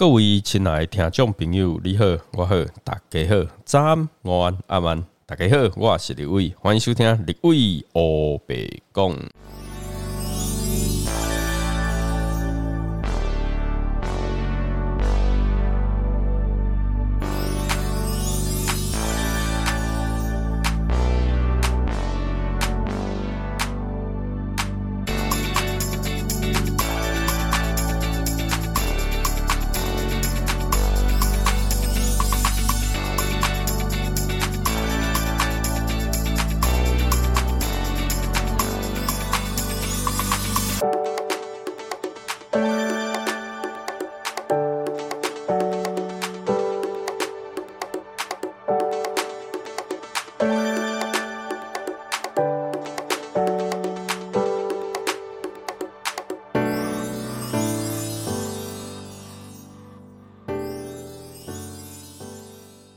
各位亲爱的听众朋友，你好，我好，大家好，早安、午安、阿晚，大家好，我是李伟，欢迎收听李伟欧白讲。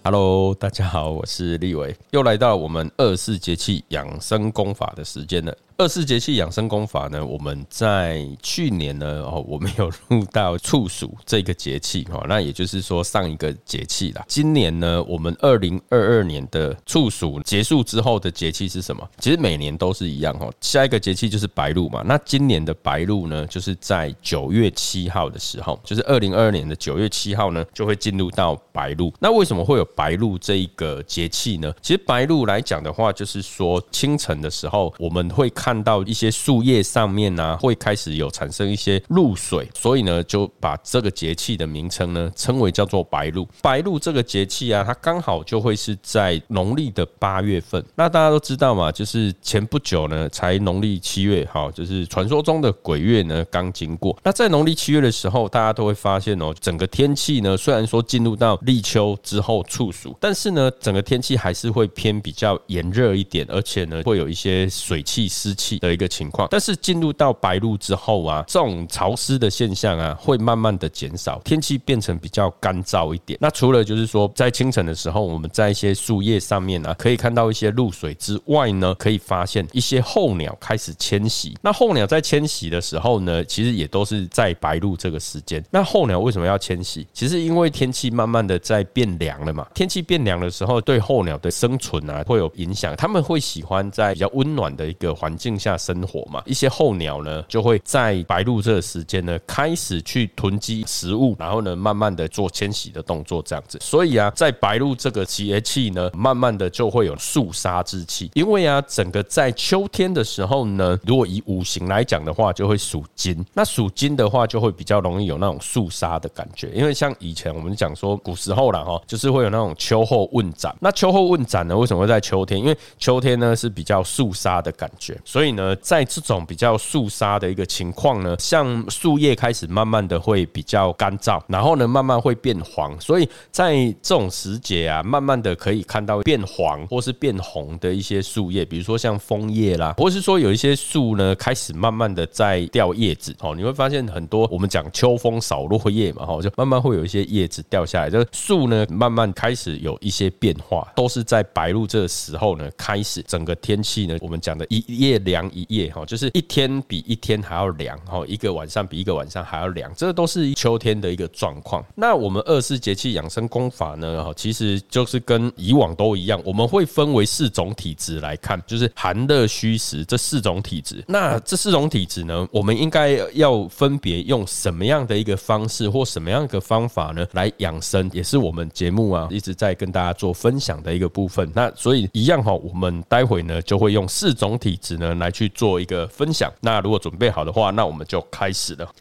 Hello，大家好，我是立伟，又来到我们二四节气养生功法的时间了。二四节气养生功法呢，我们在去年呢，哦，我们有录到处暑这个节气哈，那也就是说上一个节气啦。今年呢，我们二零二二年的处暑结束之后的节气是什么？其实每年都是一样哈，下一个节气就是白露嘛。那今年的白露呢，就是在九月七号的时候，就是二零二二年的九月七号呢，就会进入到白露。那为什么会有白露这一个节气呢？其实白露来讲的话，就是说清晨的时候，我们会看到一些树叶上面呢，会开始有产生一些露水，所以呢，就把这个节气的名称呢称为叫做白露。白露这个节气啊，它刚好就会是在农历的八月份。那大家都知道嘛，就是前不久呢，才农历七月，哈，就是传说中的鬼月呢刚经过。那在农历七月的时候，大家都会发现哦，整个天气呢，虽然说进入到立秋之后处暑，但是呢，整个天气还是会偏比较炎热一点，而且呢，会有一些水汽湿气的。一个情况，但是进入到白露之后啊，这种潮湿的现象啊，会慢慢的减少，天气变成比较干燥一点。那除了就是说，在清晨的时候，我们在一些树叶上面啊，可以看到一些露水之外呢，可以发现一些候鸟开始迁徙。那候鸟在迁徙的时候呢，其实也都是在白露这个时间。那候鸟为什么要迁徙？其实因为天气慢慢的在变凉了嘛。天气变凉的时候，对候鸟的生存啊会有影响。他们会喜欢在比较温暖的一个环境下。生活嘛，一些候鸟呢就会在白露这个时间呢开始去囤积食物，然后呢慢慢的做迁徙的动作，这样子。所以啊，在白露这个节气呢，慢慢的就会有肃杀之气。因为啊，整个在秋天的时候呢，如果以五行来讲的话，就会属金。那属金的话，就会比较容易有那种肃杀的感觉。因为像以前我们讲说，古时候了哈，就是会有那种秋后问斩。那秋后问斩呢，为什么会在秋天？因为秋天呢是比较肃杀的感觉，所以呢。在这种比较肃杀的一个情况呢，像树叶开始慢慢的会比较干燥，然后呢慢慢会变黄，所以在这种时节啊，慢慢的可以看到变黄或是变红的一些树叶，比如说像枫叶啦，或是说有一些树呢开始慢慢的在掉叶子哦，你会发现很多我们讲秋风扫落叶嘛，哈，就慢慢会有一些叶子掉下来，这个树呢慢慢开始有一些变化，都是在白露这个时候呢开始，整个天气呢我们讲的一叶凉一。夜哈，就是一天比一天还要凉哈，一个晚上比一个晚上还要凉，这都是秋天的一个状况。那我们二四节气养生功法呢，哈，其实就是跟以往都一样，我们会分为四种体质来看，就是寒热虚实这四种体质。那这四种体质呢，我们应该要分别用什么样的一个方式或什么样的方法呢来养生，也是我们节目啊一直在跟大家做分享的一个部分。那所以一样哈，我们待会呢就会用四种体质呢来去。做一个分享，那如果准备好的话，那我们就开始了。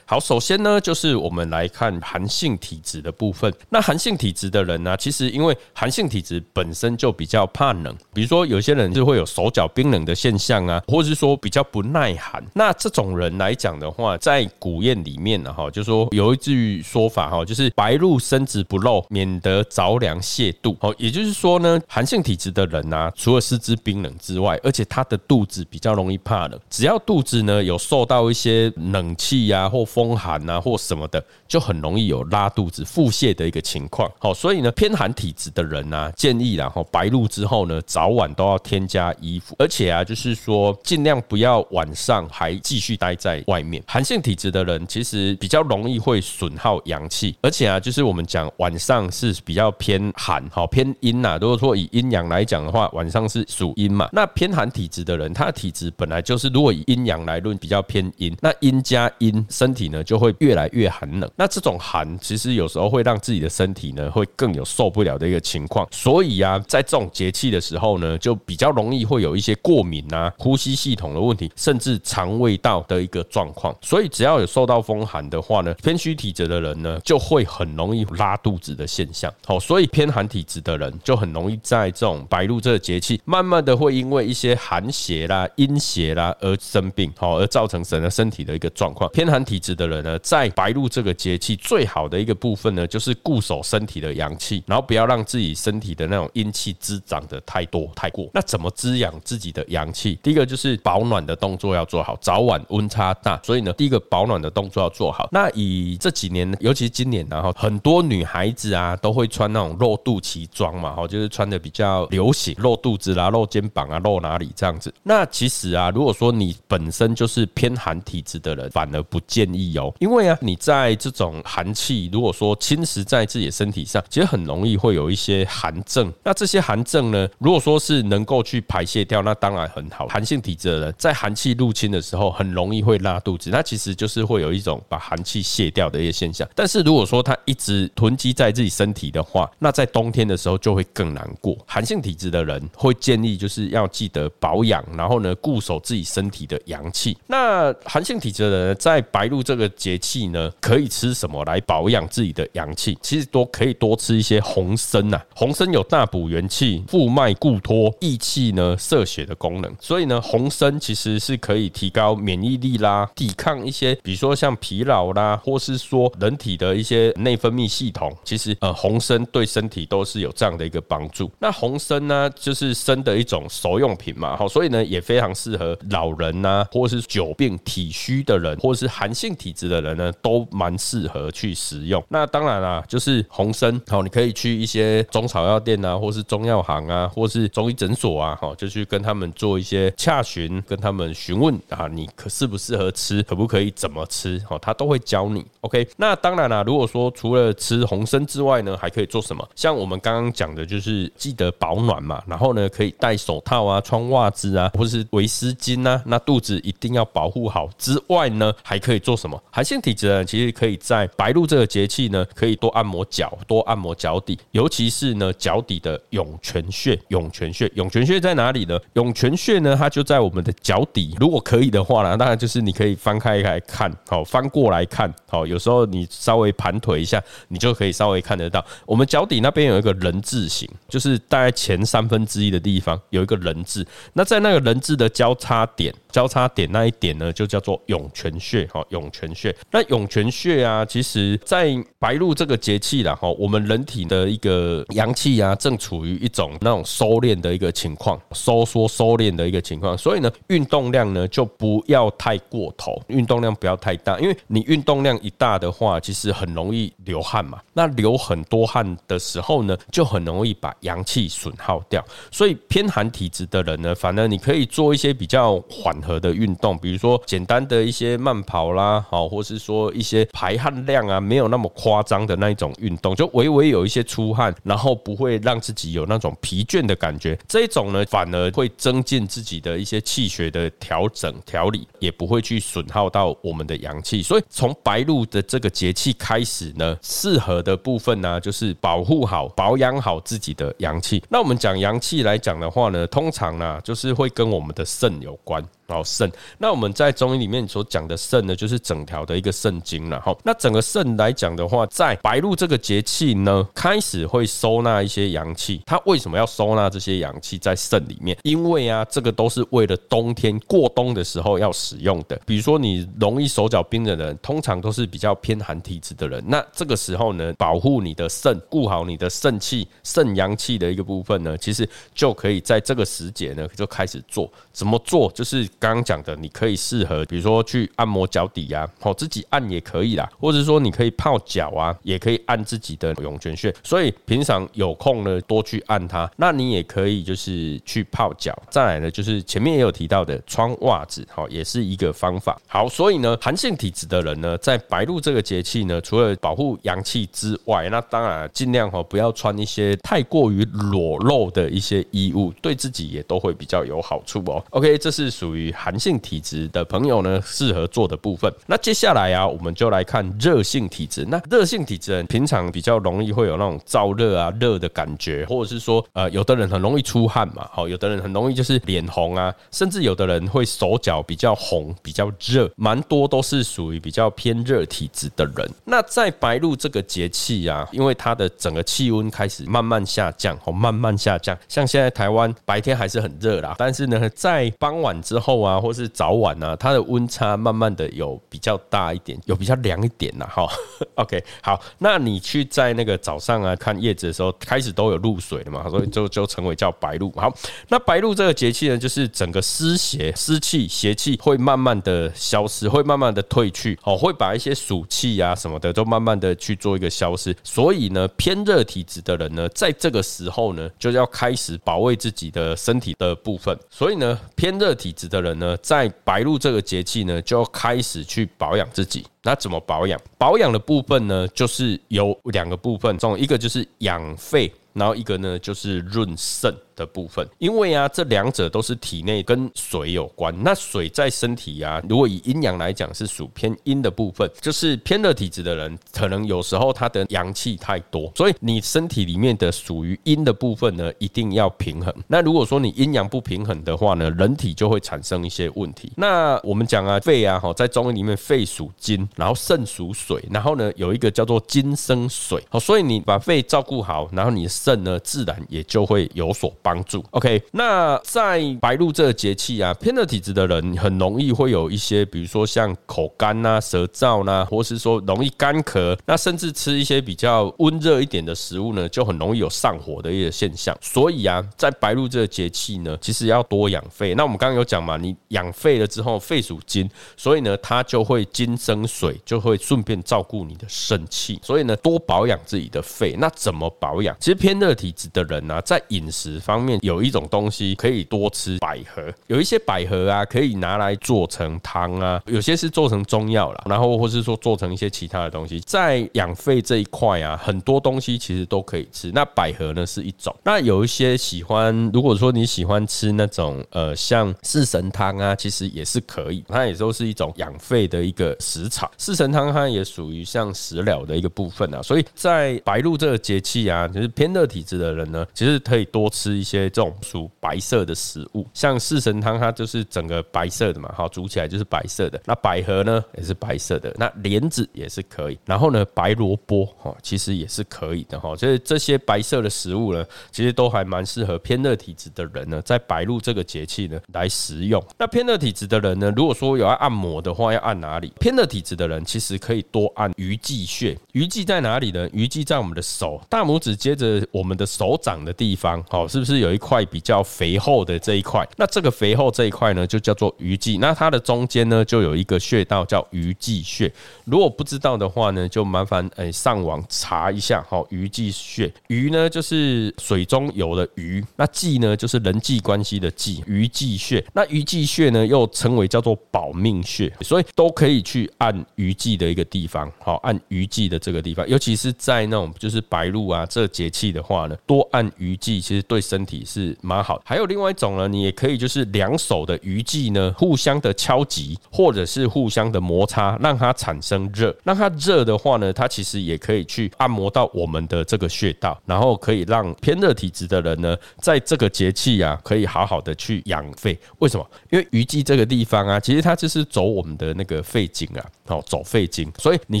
好，首先呢，就是我们来看寒性体质的部分。那寒性体质的人呢，其实因为寒性体质本身就比较怕冷，比如说有些人就会有手脚冰冷的现象啊，或者是说比较不耐寒。那这种人来讲的话，在古谚里面呢，哈，就说有一句说法哈，就是白露身子不露，免得着凉泄肚。哦，也就是说呢，寒性体质的人呢，除了四肢冰冷之外，而且他的肚子比较容易怕冷。只要肚子呢有受到一些冷气呀或风。风寒啊或什么的，就很容易有拉肚子、腹泻的一个情况。好，所以呢，偏寒体质的人呢，建议然后白露之后呢，早晚都要添加衣服，而且啊，就是说尽量不要晚上还继续待在外面。寒性体质的人其实比较容易会损耗阳气，而且啊，就是我们讲晚上是比较偏寒，好偏阴呐。如果说以阴阳来讲的话，晚上是属阴嘛。那偏寒体质的人，他的体质本来就是，如果以阴阳来论，比较偏阴。那阴加阴，身体呢就会越来越寒冷。那这种寒，其实有时候会让自己的身体呢，会更有受不了的一个情况。所以啊，在这种节气的时候呢，就比较容易会有一些过敏啊、呼吸系统的问题，甚至肠胃道的一个状况。所以只要有受到风寒的话呢，偏虚体质的人呢，就会很容易拉肚子的现象。好，所以偏寒体质的人就很容易在这种白露这个节气，慢慢的会因为一些寒邪啦、阴邪啦而生病，好，而造成整个身体的一个状况。偏寒体质的人呢，在白露这个节气，最好的一个部分呢，就是固守身体的阳气，然后不要让自己身体的那种阴气滋长的太多太过。那怎么滋养自己的阳气？第一个就是保暖的动作要做好，早晚温差大，所以呢，第一个保暖的动作要做好。那以这几年，尤其今年，然后很多女孩子啊，都会穿那种露肚脐装嘛，哈，就是穿的比较流行，露肚子啦、露肩膀啊、露哪里这样子。那其实啊，如果说你本身就是偏寒体质的人，反而不建议哦，因为啊，你在这种寒气，如果说侵蚀在自己的身体上，其实很容易会有一些寒症。那这些寒症呢，如果说是能够去排泄掉，那当然很好。寒性体质的人在寒气入侵的时候，很容易会拉肚子，那其实就是会有一种把寒气泄掉的一些现象。但是如果说他一直囤积在自己身体的话，那在冬天的时候就会更难过。寒性体质的人会建议就是要记得保养，然后呢固守自己身体的阳气。那寒性体质的人在白露这个节气呢，可以吃什么来保养自己的阳气？其实多可以多吃一些红参呐。红参有大补元气、复脉固脱、益气呢、摄血的功能。所以呢，红参其实是可以提高免疫力啦，抵抗一些，比如说像疲劳啦，或是说人体的一些内分泌系统。其实呃，红参对身体都是有这样的一个帮助。那红参呢，就是参的一种熟用品嘛，好，所以呢也非常适合老人呐，或是久病体虚的人，或是寒性体质的人呢，都蛮适合去食用。那当然啦，就是红参，好，你可以去一些中草药店啊，或是中药行啊，或是中医诊所啊，好，就去跟他们做一些洽询，跟他们询问啊，你可适不适合吃，可不可以怎么吃，好，他都会教你。OK，那当然啦，如果说除了吃红参之外呢，还可以做什么？像我们刚刚讲的，就是记得保暖嘛，然后呢，可以戴手套啊，穿袜子啊，或是围丝巾啊，那肚子一定要保护好。之外呢，还可以做什么？寒性体质的人其实可以在白露这个节气呢，可以多按摩脚，多按摩脚底，尤其是呢脚底的涌泉穴。涌泉穴，涌泉穴在哪里呢？涌泉穴呢，它就在我们的脚底。如果可以的话呢，当然就是你可以翻开来看，好，翻过来看，好，有时候你稍微盘腿一下，你就可以稍微看得到，我们脚底那边有一个人字形，就是大概前三分之一的地方有一个人字。那在那个人字的交叉点，交叉点那一点呢，就叫做涌泉穴。好，涌泉泉穴。那涌泉穴啊，其实在白露这个节气了哈，我们人体的一个阳气啊，正处于一种那种收敛的一个情况，收缩收敛的一个情况。所以呢，运动量呢就不要太过头，运动量不要太大，因为你运动量一大的话，其实很容易流汗嘛。那流很多汗的时候呢，就很容易把阳气损耗掉。所以偏寒体质的人呢，反而你可以做一些比较缓和的运动，比如说简单的一些慢跑啦，好，或是说一些排汗量啊没有那么夸张的那一种运动，就微微有一些出汗，然后不会让自己有那种疲倦的感觉。这种呢，反而会增进自己的一些气血的调整调理，也不会去损耗到我们的阳气。所以从白露的这个节气开始呢，适合的。部分呢，就是保护好、保养好自己的阳气。那我们讲阳气来讲的话呢，通常呢，就是会跟我们的肾有关。好肾，那我们在中医里面所讲的肾呢，就是整条的一个肾经了哈。那整个肾来讲的话，在白露这个节气呢，开始会收纳一些阳气。它为什么要收纳这些阳气在肾里面？因为啊，这个都是为了冬天过冬的时候要使用的。比如说你容易手脚冰冷的人，通常都是比较偏寒体质的人。那这个时候呢，保护你的肾，顾好你的肾气、肾阳气的一个部分呢，其实就可以在这个时节呢就开始做。怎么做？就是刚刚讲的，你可以适合，比如说去按摩脚底呀，好自己按也可以啦，或者说你可以泡脚啊，也可以按自己的涌泉穴。所以平常有空呢，多去按它。那你也可以就是去泡脚。再来呢，就是前面也有提到的穿袜子，好，也是一个方法。好，所以呢，寒性体质的人呢，在白露这个节气呢，除了保护阳气之外，那当然尽量哈不要穿一些太过于裸露的一些衣物，对自己也都会比较有好处哦。OK，这是属于寒性体质的朋友呢适合做的部分。那接下来啊，我们就来看热性体质。那热性体质人平常比较容易会有那种燥热啊、热的感觉，或者是说呃，有的人很容易出汗嘛，好，有的人很容易就是脸红啊，甚至有的人会手脚比较红、比较热，蛮多都是属于比较偏热体质的人。那在白露这个节气啊，因为它的整个气温开始慢慢下降，哦，慢慢下降。像现在台湾白天还是很热啦，但是呢，在傍晚之后啊，或是早晚啊，它的温差慢慢的有比较大一点，有比较凉一点啦。哈。OK，好，那你去在那个早上啊看叶子的时候，开始都有露水了嘛，所以就就成为叫白露。好，那白露这个节气呢，就是整个湿邪、湿气、邪气会慢慢的消失，会慢慢的退去，哦，会把一些暑气啊什么的都慢慢的去做一个消失。所以呢，偏热体质的人呢，在这个时候呢，就要开始保卫自己的身体的部分。所以呢，偏热体质的人呢，在白露这个节气呢，就要开始去保养自己。那怎么保养？保养的部分呢，就是有两个部分，中一个就是养肺，然后一个呢就是润肾。的部分，因为啊，这两者都是体内跟水有关。那水在身体啊，如果以阴阳来讲，是属偏阴的部分，就是偏热体质的人，可能有时候他的阳气太多，所以你身体里面的属于阴的部分呢，一定要平衡。那如果说你阴阳不平衡的话呢，人体就会产生一些问题。那我们讲啊，肺啊，哈，在中医里面，肺属金，然后肾属水，然后呢，有一个叫做金生水，好，所以你把肺照顾好，然后你的肾呢，自然也就会有所帮。帮助，OK。那在白露这个节气啊，偏热体质的人很容易会有一些，比如说像口干呐、舌燥呐，或是说容易干咳，那甚至吃一些比较温热一点的食物呢，就很容易有上火的一个现象。所以啊，在白露这个节气呢，其实要多养肺。那我们刚刚有讲嘛，你养肺了之后，肺属金，所以呢，它就会金生水，就会顺便照顾你的肾气。所以呢，多保养自己的肺。那怎么保养？其实偏热体质的人呢，在饮食方面有一种东西可以多吃百合，有一些百合啊，可以拿来做成汤啊，有些是做成中药了，然后或是说做成一些其他的东西，在养肺这一块啊，很多东西其实都可以吃。那百合呢是一种，那有一些喜欢，如果说你喜欢吃那种呃像四神汤啊，其实也是可以，它也都是一种养肺的一个食草。四神汤它也属于像食疗的一个部分啊，所以在白露这个节气啊，就是偏热体质的人呢，其实可以多吃一些。这种属白色的食物，像四神汤，它就是整个白色的嘛，好煮起来就是白色的。那百合呢也是白色的，那莲子也是可以。然后呢，白萝卜哈，其实也是可以的哈。所以这些白色的食物呢，其实都还蛮适合偏热体质的人呢，在白露这个节气呢来食用。那偏热体质的人呢，如果说有要按摩的话，要按哪里？偏热体质的人其实可以多按鱼际穴。鱼际在哪里呢？鱼际在我们的手大拇指接着我们的手掌的地方，好，是不是？是有一块比较肥厚的这一块，那这个肥厚这一块呢，就叫做鱼际。那它的中间呢，就有一个穴道叫鱼际穴。如果不知道的话呢，就麻烦诶上网查一下哈。鱼际穴，鱼呢就是水中有的鱼，那际呢就是人际关系的际。鱼际穴，那鱼际穴呢又称为叫做保命穴，所以都可以去按鱼际的一个地方，好按鱼际的这个地方，尤其是在那种就是白露啊这节气的话呢，多按鱼际，其实对身身。体是蛮好，还有另外一种呢，你也可以就是两手的鱼际呢，互相的敲击，或者是互相的摩擦，让它产生热。让它热的话呢，它其实也可以去按摩到我们的这个穴道，然后可以让偏热体质的人呢，在这个节气啊，可以好好的去养肺。为什么？因为鱼际这个地方啊，其实它就是走我们的那个肺经啊，哦，走肺经，所以你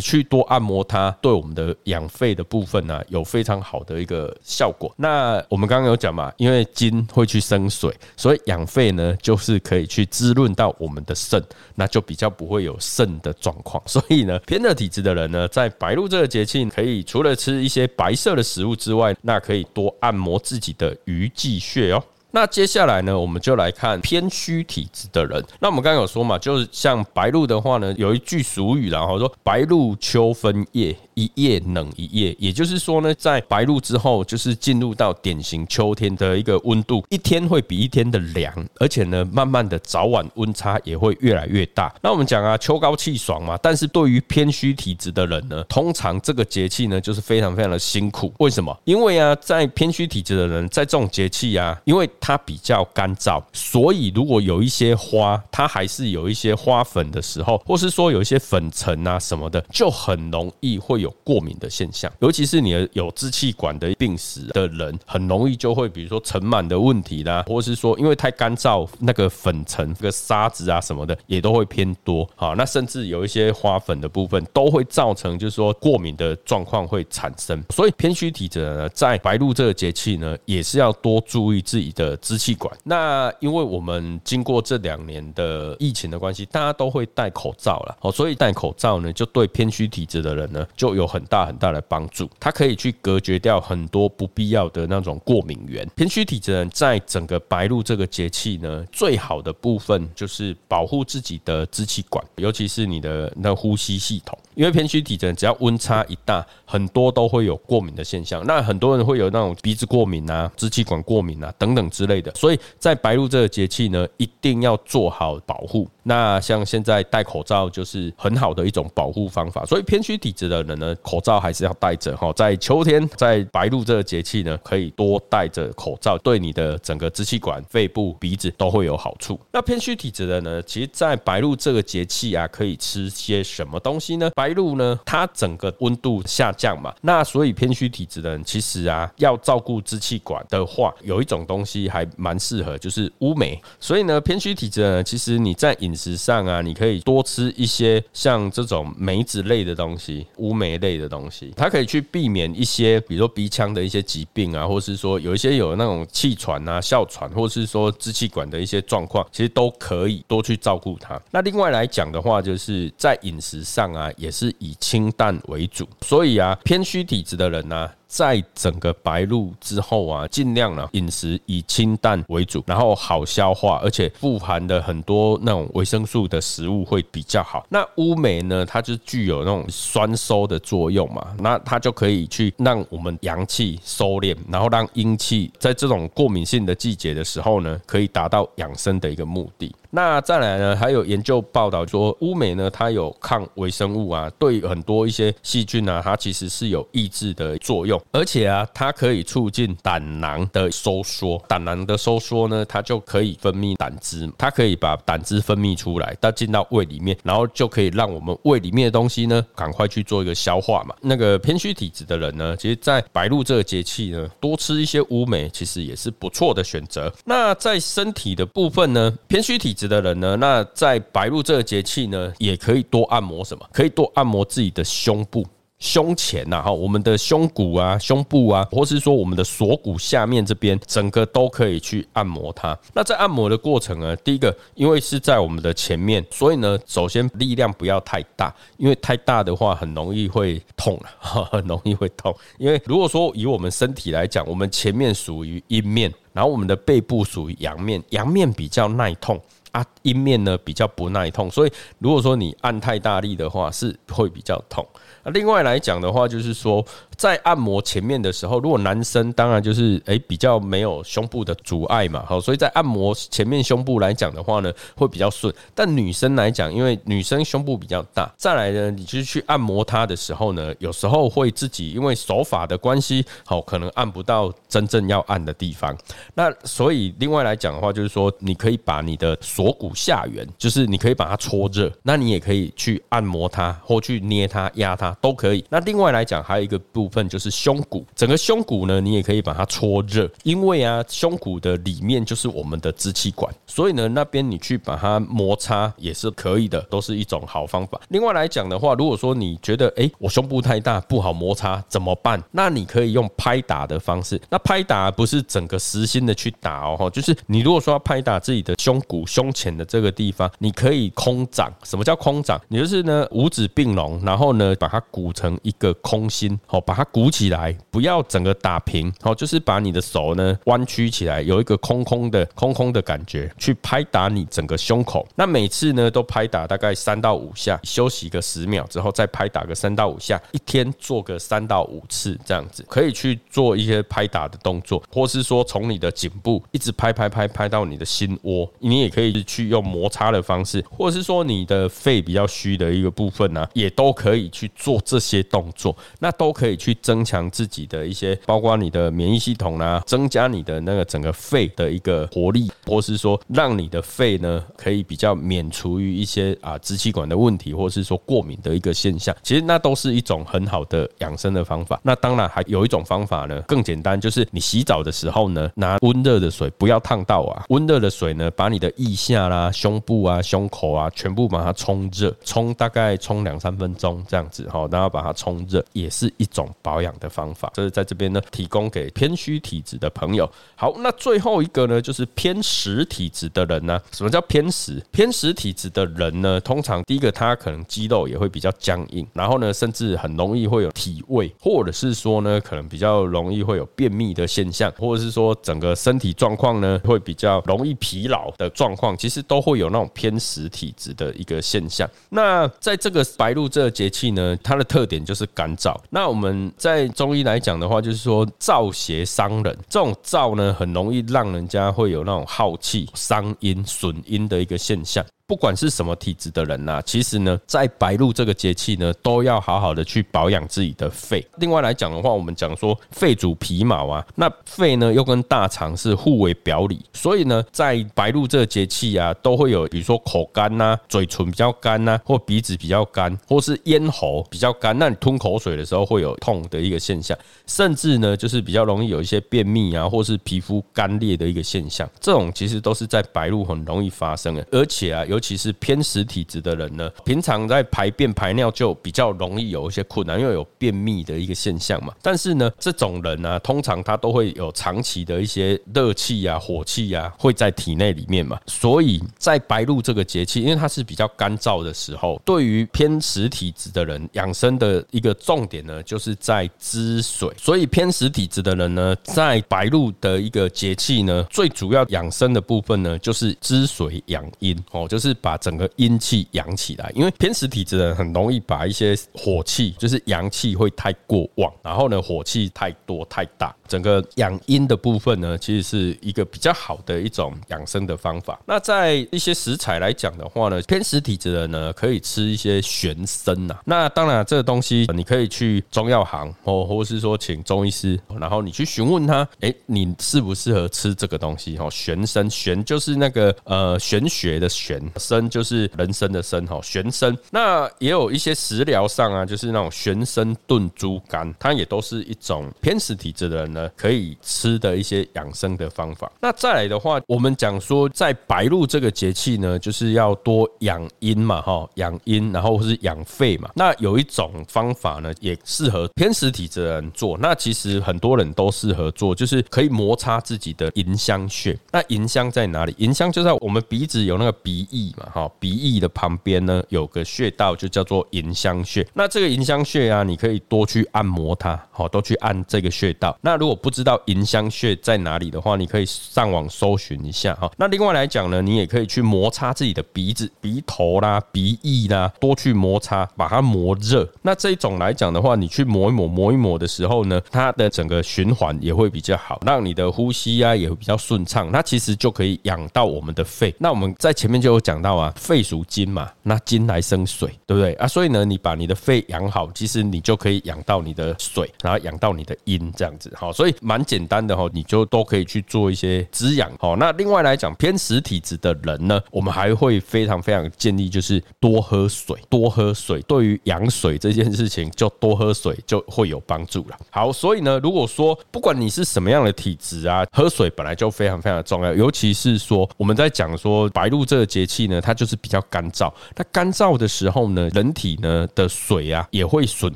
去多按摩它，对我们的养肺的部分呢，有非常好的一个效果。那我们刚刚有讲嘛。因为金会去生水，所以养肺呢，就是可以去滋润到我们的肾，那就比较不会有肾的状况。所以呢，偏热体质的人呢，在白露这个节气，可以除了吃一些白色的食物之外，那可以多按摩自己的鱼际穴哦。那接下来呢，我们就来看偏虚体质的人。那我们刚刚有说嘛，就是像白露的话呢，有一句俗语然后说“白露秋分夜”。一夜冷一夜，也就是说呢，在白露之后，就是进入到典型秋天的一个温度，一天会比一天的凉，而且呢，慢慢的早晚温差也会越来越大。那我们讲啊，秋高气爽嘛，但是对于偏虚体质的人呢，通常这个节气呢，就是非常非常的辛苦。为什么？因为啊，在偏虚体质的人，在这种节气啊，因为它比较干燥，所以如果有一些花，它还是有一些花粉的时候，或是说有一些粉尘啊什么的，就很容易会有。过敏的现象，尤其是你的有支气管的病史的人，很容易就会比如说尘螨的问题啦，或是说因为太干燥，那个粉尘、这个沙子啊什么的也都会偏多。好，那甚至有一些花粉的部分都会造成，就是说过敏的状况会产生。所以偏虚体质呢，在白露这个节气呢，也是要多注意自己的的支气管。那因为我们经过这两年的疫情的关系，大家都会戴口罩了，哦，所以戴口罩呢，就对偏虚体质的人呢，就有很大很大的帮助，它可以去隔绝掉很多不必要的那种过敏源。偏虚体质人在整个白露这个节气呢，最好的部分就是保护自己的支气管，尤其是你的那呼吸系统。因为偏虚体质，只要温差一大，很多都会有过敏的现象。那很多人会有那种鼻子过敏啊、支气管过敏啊等等之类的。所以在白露这个节气呢，一定要做好保护。那像现在戴口罩就是很好的一种保护方法。所以偏虚体质的人呢，口罩还是要戴着哈。在秋天，在白露这个节气呢，可以多戴着口罩，对你的整个支气管、肺部、鼻子都会有好处。那偏虚体质的呢，其实，在白露这个节气啊，可以吃些什么东西呢？白露呢，它整个温度下降嘛，那所以偏虚体质的人，其实啊，要照顾支气管的话，有一种东西还蛮适合，就是乌梅。所以呢，偏虚体质呢，其实你在饮食上啊，你可以多吃一些像这种梅子类的东西、乌梅类的东西，它可以去避免一些，比如说鼻腔的一些疾病啊，或是说有一些有那种气喘啊、哮喘，或是说支气管的一些状况，其实都可以多去照顾它。那另外来讲的话，就是在饮食上啊，也是以清淡为主，所以啊，偏虚体质的人呢。在整个白露之后啊，尽量呢饮食以清淡为主，然后好消化，而且富含的很多那种维生素的食物会比较好。那乌梅呢，它就具有那种酸收的作用嘛，那它就可以去让我们阳气收敛，然后让阴气在这种过敏性的季节的时候呢，可以达到养生的一个目的。那再来呢，还有研究报道说，乌梅呢，它有抗微生物啊，对很多一些细菌啊，它其实是有抑制的作用，而且啊，它可以促进胆囊的收缩，胆囊的收缩呢，它就可以分泌胆汁，它可以把胆汁分泌出来，它进到胃里面，然后就可以让我们胃里面的东西呢，赶快去做一个消化嘛。那个偏虚体质的人呢，其实，在白露这个节气呢，多吃一些乌梅，其实也是不错的选择。那在身体的部分呢，偏虚体。的人呢，那在白露这个节气呢，也可以多按摩什么？可以多按摩自己的胸部。胸前呐，哈，我们的胸骨啊、胸部啊，或是说我们的锁骨下面这边，整个都可以去按摩它。那在按摩的过程呢，第一个，因为是在我们的前面，所以呢，首先力量不要太大，因为太大的话很容易会痛了，很容易会痛。因为如果说以我们身体来讲，我们前面属于阴面，然后我们的背部属于阳面，阳面比较耐痛。啊，阴面呢比较不耐痛，所以如果说你按太大力的话，是会比较痛。啊，另外来讲的话，就是说在按摩前面的时候，如果男生当然就是诶比较没有胸部的阻碍嘛，好，所以在按摩前面胸部来讲的话呢，会比较顺。但女生来讲，因为女生胸部比较大，再来呢，你就是去按摩它的时候呢，有时候会自己因为手法的关系，好，可能按不到真正要按的地方。那所以另外来讲的话，就是说你可以把你的锁骨下缘，就是你可以把它搓热，那你也可以去按摩它，或去捏它、压它。都可以。那另外来讲，还有一个部分就是胸骨，整个胸骨呢，你也可以把它搓热，因为啊，胸骨的里面就是我们的支气管，所以呢，那边你去把它摩擦也是可以的，都是一种好方法。另外来讲的话，如果说你觉得哎，我胸部太大不好摩擦怎么办？那你可以用拍打的方式。那拍打不是整个实心的去打哦，就是你如果说要拍打自己的胸骨胸前的这个地方，你可以空掌。什么叫空掌？你就是呢五指并拢，然后呢把它。鼓成一个空心，好，把它鼓起来，不要整个打平，好，就是把你的手呢弯曲起来，有一个空空的、空空的感觉，去拍打你整个胸口。那每次呢都拍打大概三到五下，休息个十秒之后再拍打个三到五下，一天做个三到五次这样子，可以去做一些拍打的动作，或是说从你的颈部一直拍拍拍拍到你的心窝，你也可以去用摩擦的方式，或者是说你的肺比较虚的一个部分呢，也都可以去做这些动作，那都可以去增强自己的一些，包括你的免疫系统啊，增加你的那个整个肺的一个活力，或是说让你的肺呢可以比较免除于一些啊支气管的问题，或是说过敏的一个现象。其实那都是一种很好的养生的方法。那当然还有一种方法呢，更简单，就是你洗澡的时候呢，拿温热的水，不要烫到啊，温热的水呢，把你的腋下啦、胸部啊、胸口啊，全部把它冲热，冲大概冲两三分钟这样子哈，然后把它冲热，也是一种保养的方法。这是在这边呢，提供给偏虚体质的朋友。好，那最后一个呢，就是偏实体质的人呢。什么叫偏实？偏实体质的人呢，通常第一个他可能肌肉也会比较僵硬，然后呢，甚至很容易会有体味，或者是说呢，可能比较容易会有便秘的现象，或者是说整个身体状况呢，会比较容易疲劳的状况，其实都会有那种偏实体质的一个现象。那在这个白露这个节气呢，它的特点就是干燥。那我们在中医来讲的话，就是说燥邪伤人，这种燥呢，很容易让人家会有那种耗气、伤阴、损阴的一个现象。不管是什么体质的人呐，其实呢，在白露这个节气呢，都要好好的去保养自己的肺。另外来讲的话，我们讲说肺主皮毛啊，那肺呢又跟大肠是互为表里，所以呢，在白露这个节气啊，都会有比如说口干呐、嘴唇比较干呐，或鼻子比较干，或是咽喉比较干，那你吞口水的时候会有痛的一个现象，甚至呢，就是比较容易有一些便秘啊，或是皮肤干裂的一个现象，这种其实都是在白露很容易发生的，而且啊，有。尤其是偏实体质的人呢，平常在排便排尿就比较容易有一些困难，因为有便秘的一个现象嘛。但是呢，这种人呢，通常他都会有长期的一些热气啊、火气啊，会在体内里面嘛。所以在白露这个节气，因为它是比较干燥的时候，对于偏实体质的人养生的一个重点呢，就是在滋水。所以偏实体质的人呢，在白露的一个节气呢，最主要养生的部分呢，就是滋水养阴哦，就是。是把整个阴气养起来，因为偏食体质的人很容易把一些火气，就是阳气会太过旺，然后呢火气太多太大，整个养阴的部分呢，其实是一个比较好的一种养生的方法。那在一些食材来讲的话呢，偏食体质的人呢可以吃一些玄参呐。那当然这个东西你可以去中药行哦，或是说请中医师，然后你去询问他，哎，你适不适合吃这个东西？哦，玄参玄就是那个呃玄学的玄。参就是人参的参哈，玄参那也有一些食疗上啊，就是那种玄参炖猪肝，它也都是一种偏食体质的人呢可以吃的一些养生的方法。那再来的话，我们讲说在白露这个节气呢，就是要多养阴嘛哈，养阴然后是养肺嘛。那有一种方法呢，也适合偏食体质的人做。那其实很多人都适合做，就是可以摩擦自己的迎香穴。那迎香在哪里？迎香就在我们鼻子有那个鼻翼。嘛，哈，鼻翼的旁边呢有个穴道，就叫做迎香穴。那这个迎香穴啊，你可以多去按摩它，好，多去按这个穴道。那如果不知道迎香穴在哪里的话，你可以上网搜寻一下，哈。那另外来讲呢，你也可以去摩擦自己的鼻子、鼻头啦、鼻翼啦，多去摩擦，把它磨热。那这一种来讲的话，你去磨一磨、磨一磨的时候呢，它的整个循环也会比较好，让你的呼吸啊也会比较顺畅。那其实就可以养到我们的肺。那我们在前面就有讲。讲到啊，肺属金嘛，那金来生水，对不对啊？所以呢，你把你的肺养好，其实你就可以养到你的水，然后养到你的阴，这样子好。所以蛮简单的哈，你就都可以去做一些滋养。好，那另外来讲，偏实体质的人呢，我们还会非常非常建议，就是多喝水，多喝水。对于养水这件事情，就多喝水就会有帮助了。好，所以呢，如果说不管你是什么样的体质啊，喝水本来就非常非常的重要，尤其是说我们在讲说白露这个节气。气呢，它就是比较干燥。那干燥的时候呢，人体呢的水啊也会损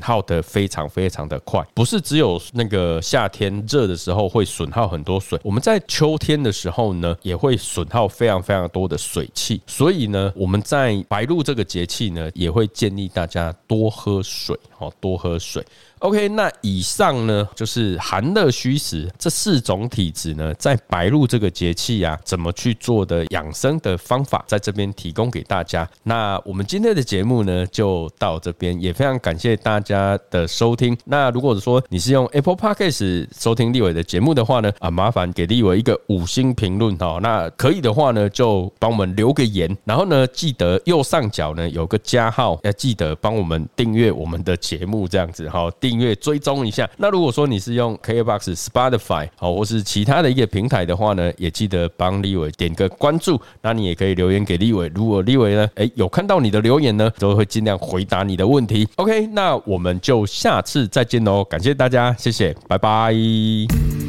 耗的非常非常的快。不是只有那个夏天热的时候会损耗很多水，我们在秋天的时候呢也会损耗非常非常多的水气。所以呢，我们在白露这个节气呢，也会建议大家多喝水哦，多喝水。OK，那以上呢就是寒热虚实这四种体质呢，在白露这个节气啊，怎么去做的养生的方法，在这边提供给大家。那我们今天的节目呢，就到这边，也非常感谢大家的收听。那如果说你是用 Apple Podcast 收听立伟的节目的话呢，啊，麻烦给立伟一个五星评论哦。那可以的话呢，就帮我们留个言，然后呢，记得右上角呢有个加号，要记得帮我们订阅我们的节目，这样子哈，订。订阅追踪一下。那如果说你是用 KBox、Spotify 好，或是其他的一个平台的话呢，也记得帮立伟点个关注。那你也可以留言给立伟。如果立伟呢，哎，有看到你的留言呢，都会尽量回答你的问题。OK，那我们就下次再见喽。感谢大家，谢谢，拜拜。